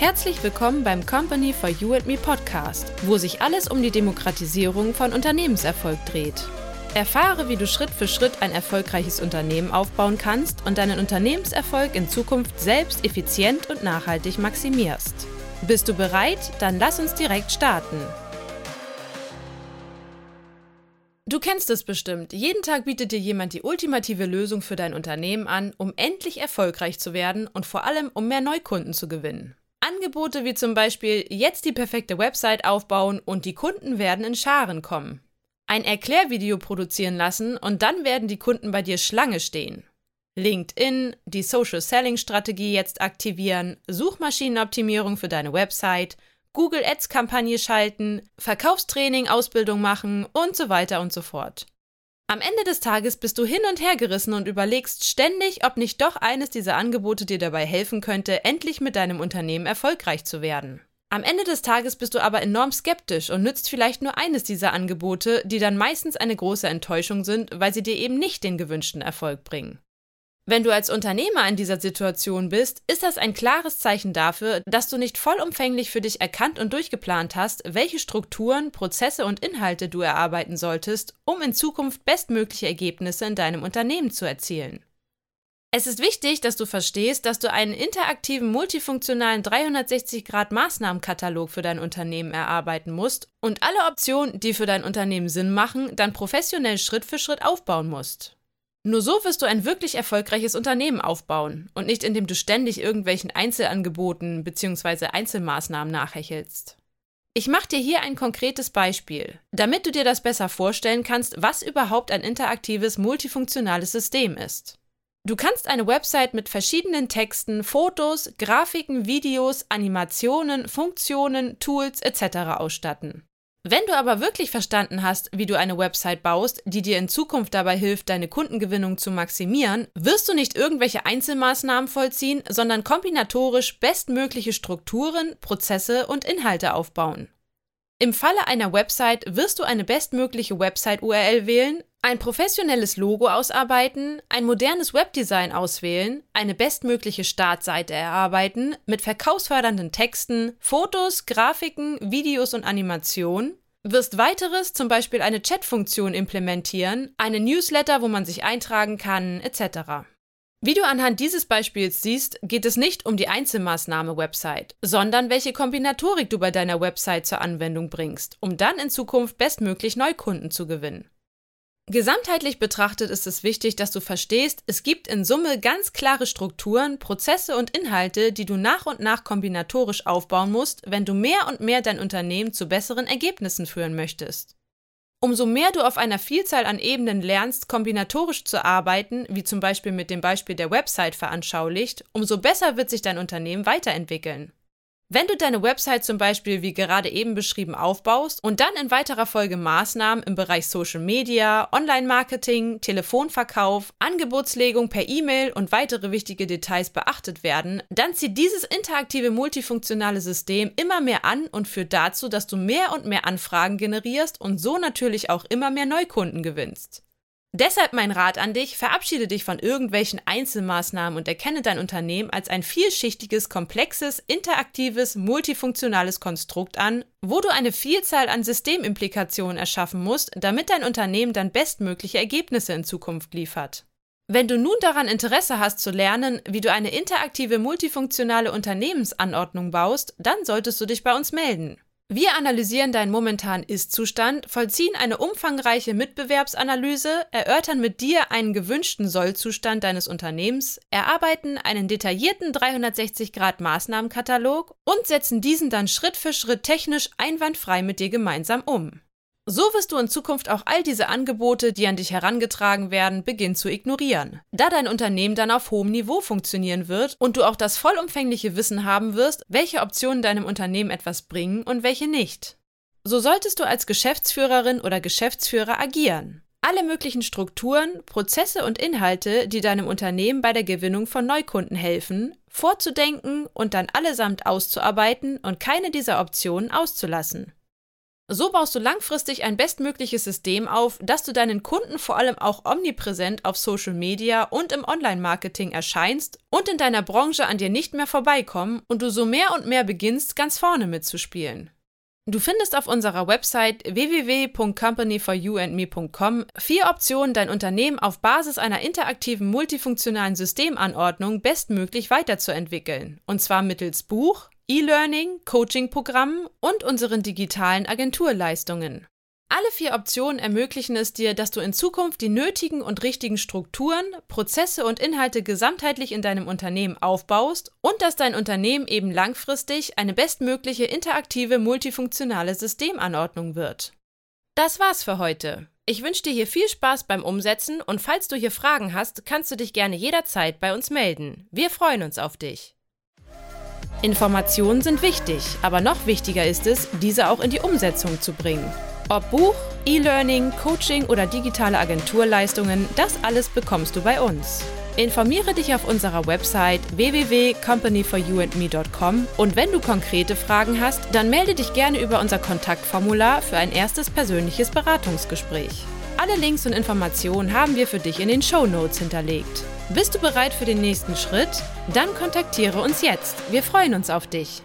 Herzlich willkommen beim Company for You and Me Podcast, wo sich alles um die Demokratisierung von Unternehmenserfolg dreht. Erfahre, wie du Schritt für Schritt ein erfolgreiches Unternehmen aufbauen kannst und deinen Unternehmenserfolg in Zukunft selbst effizient und nachhaltig maximierst. Bist du bereit? Dann lass uns direkt starten. Du kennst es bestimmt. Jeden Tag bietet dir jemand die ultimative Lösung für dein Unternehmen an, um endlich erfolgreich zu werden und vor allem um mehr Neukunden zu gewinnen. Angebote wie zum Beispiel jetzt die perfekte Website aufbauen und die Kunden werden in Scharen kommen. Ein Erklärvideo produzieren lassen und dann werden die Kunden bei dir Schlange stehen. LinkedIn, die Social Selling Strategie jetzt aktivieren, Suchmaschinenoptimierung für deine Website, Google Ads Kampagne schalten, Verkaufstraining, Ausbildung machen und so weiter und so fort. Am Ende des Tages bist du hin und her gerissen und überlegst ständig, ob nicht doch eines dieser Angebote dir dabei helfen könnte, endlich mit deinem Unternehmen erfolgreich zu werden. Am Ende des Tages bist du aber enorm skeptisch und nützt vielleicht nur eines dieser Angebote, die dann meistens eine große Enttäuschung sind, weil sie dir eben nicht den gewünschten Erfolg bringen. Wenn du als Unternehmer in dieser Situation bist, ist das ein klares Zeichen dafür, dass du nicht vollumfänglich für dich erkannt und durchgeplant hast, welche Strukturen, Prozesse und Inhalte du erarbeiten solltest, um in Zukunft bestmögliche Ergebnisse in deinem Unternehmen zu erzielen. Es ist wichtig, dass du verstehst, dass du einen interaktiven, multifunktionalen 360-Grad-Maßnahmenkatalog für dein Unternehmen erarbeiten musst und alle Optionen, die für dein Unternehmen Sinn machen, dann professionell Schritt für Schritt aufbauen musst. Nur so wirst du ein wirklich erfolgreiches Unternehmen aufbauen und nicht indem du ständig irgendwelchen Einzelangeboten bzw. Einzelmaßnahmen nachhechelst. Ich mache dir hier ein konkretes Beispiel, damit du dir das besser vorstellen kannst, was überhaupt ein interaktives, multifunktionales System ist. Du kannst eine Website mit verschiedenen Texten, Fotos, Grafiken, Videos, Animationen, Funktionen, Tools etc. ausstatten. Wenn du aber wirklich verstanden hast, wie du eine Website baust, die dir in Zukunft dabei hilft, deine Kundengewinnung zu maximieren, wirst du nicht irgendwelche Einzelmaßnahmen vollziehen, sondern kombinatorisch bestmögliche Strukturen, Prozesse und Inhalte aufbauen. Im Falle einer Website wirst du eine bestmögliche Website-URL wählen, ein professionelles Logo ausarbeiten, ein modernes Webdesign auswählen, eine bestmögliche Startseite erarbeiten mit verkaufsfördernden Texten, Fotos, Grafiken, Videos und Animationen, wirst weiteres, zum Beispiel eine Chatfunktion implementieren, eine Newsletter, wo man sich eintragen kann, etc. Wie du anhand dieses Beispiels siehst, geht es nicht um die Einzelmaßnahme Website, sondern welche Kombinatorik du bei deiner Website zur Anwendung bringst, um dann in Zukunft bestmöglich Neukunden zu gewinnen. Gesamtheitlich betrachtet ist es wichtig, dass du verstehst, es gibt in Summe ganz klare Strukturen, Prozesse und Inhalte, die du nach und nach kombinatorisch aufbauen musst, wenn du mehr und mehr dein Unternehmen zu besseren Ergebnissen führen möchtest. Umso mehr du auf einer Vielzahl an Ebenen lernst, kombinatorisch zu arbeiten, wie zum Beispiel mit dem Beispiel der Website veranschaulicht, umso besser wird sich dein Unternehmen weiterentwickeln. Wenn du deine Website zum Beispiel wie gerade eben beschrieben aufbaust und dann in weiterer Folge Maßnahmen im Bereich Social Media, Online-Marketing, Telefonverkauf, Angebotslegung per E-Mail und weitere wichtige Details beachtet werden, dann zieht dieses interaktive multifunktionale System immer mehr an und führt dazu, dass du mehr und mehr Anfragen generierst und so natürlich auch immer mehr Neukunden gewinnst. Deshalb mein Rat an dich, verabschiede dich von irgendwelchen Einzelmaßnahmen und erkenne dein Unternehmen als ein vielschichtiges, komplexes, interaktives, multifunktionales Konstrukt an, wo du eine Vielzahl an Systemimplikationen erschaffen musst, damit dein Unternehmen dann bestmögliche Ergebnisse in Zukunft liefert. Wenn du nun daran Interesse hast zu lernen, wie du eine interaktive, multifunktionale Unternehmensanordnung baust, dann solltest du dich bei uns melden. Wir analysieren deinen momentanen Ist-Zustand, vollziehen eine umfangreiche Mitbewerbsanalyse, erörtern mit dir einen gewünschten Sollzustand deines Unternehmens, erarbeiten einen detaillierten 360-Grad-Maßnahmenkatalog und setzen diesen dann Schritt für Schritt technisch einwandfrei mit dir gemeinsam um. So wirst du in Zukunft auch all diese Angebote, die an dich herangetragen werden, beginnen zu ignorieren, da dein Unternehmen dann auf hohem Niveau funktionieren wird und du auch das vollumfängliche Wissen haben wirst, welche Optionen deinem Unternehmen etwas bringen und welche nicht. So solltest du als Geschäftsführerin oder Geschäftsführer agieren. Alle möglichen Strukturen, Prozesse und Inhalte, die deinem Unternehmen bei der Gewinnung von Neukunden helfen, vorzudenken und dann allesamt auszuarbeiten und keine dieser Optionen auszulassen. So baust du langfristig ein bestmögliches System auf, dass du deinen Kunden vor allem auch omnipräsent auf Social Media und im Online-Marketing erscheinst und in deiner Branche an dir nicht mehr vorbeikommen und du so mehr und mehr beginnst, ganz vorne mitzuspielen. Du findest auf unserer Website www.companyforyouandme.com vier Optionen, dein Unternehmen auf Basis einer interaktiven multifunktionalen Systemanordnung bestmöglich weiterzuentwickeln. Und zwar mittels Buch, E-Learning, Coaching-Programmen und unseren digitalen Agenturleistungen. Alle vier Optionen ermöglichen es dir, dass du in Zukunft die nötigen und richtigen Strukturen, Prozesse und Inhalte gesamtheitlich in deinem Unternehmen aufbaust und dass dein Unternehmen eben langfristig eine bestmögliche interaktive multifunktionale Systemanordnung wird. Das war's für heute. Ich wünsche dir hier viel Spaß beim Umsetzen und falls du hier Fragen hast, kannst du dich gerne jederzeit bei uns melden. Wir freuen uns auf dich. Informationen sind wichtig, aber noch wichtiger ist es, diese auch in die Umsetzung zu bringen. Ob Buch, E-Learning, Coaching oder digitale Agenturleistungen, das alles bekommst du bei uns. Informiere dich auf unserer Website www.companyforyouandme.com und wenn du konkrete Fragen hast, dann melde dich gerne über unser Kontaktformular für ein erstes persönliches Beratungsgespräch. Alle Links und Informationen haben wir für dich in den Show Notes hinterlegt. Bist du bereit für den nächsten Schritt? Dann kontaktiere uns jetzt. Wir freuen uns auf dich.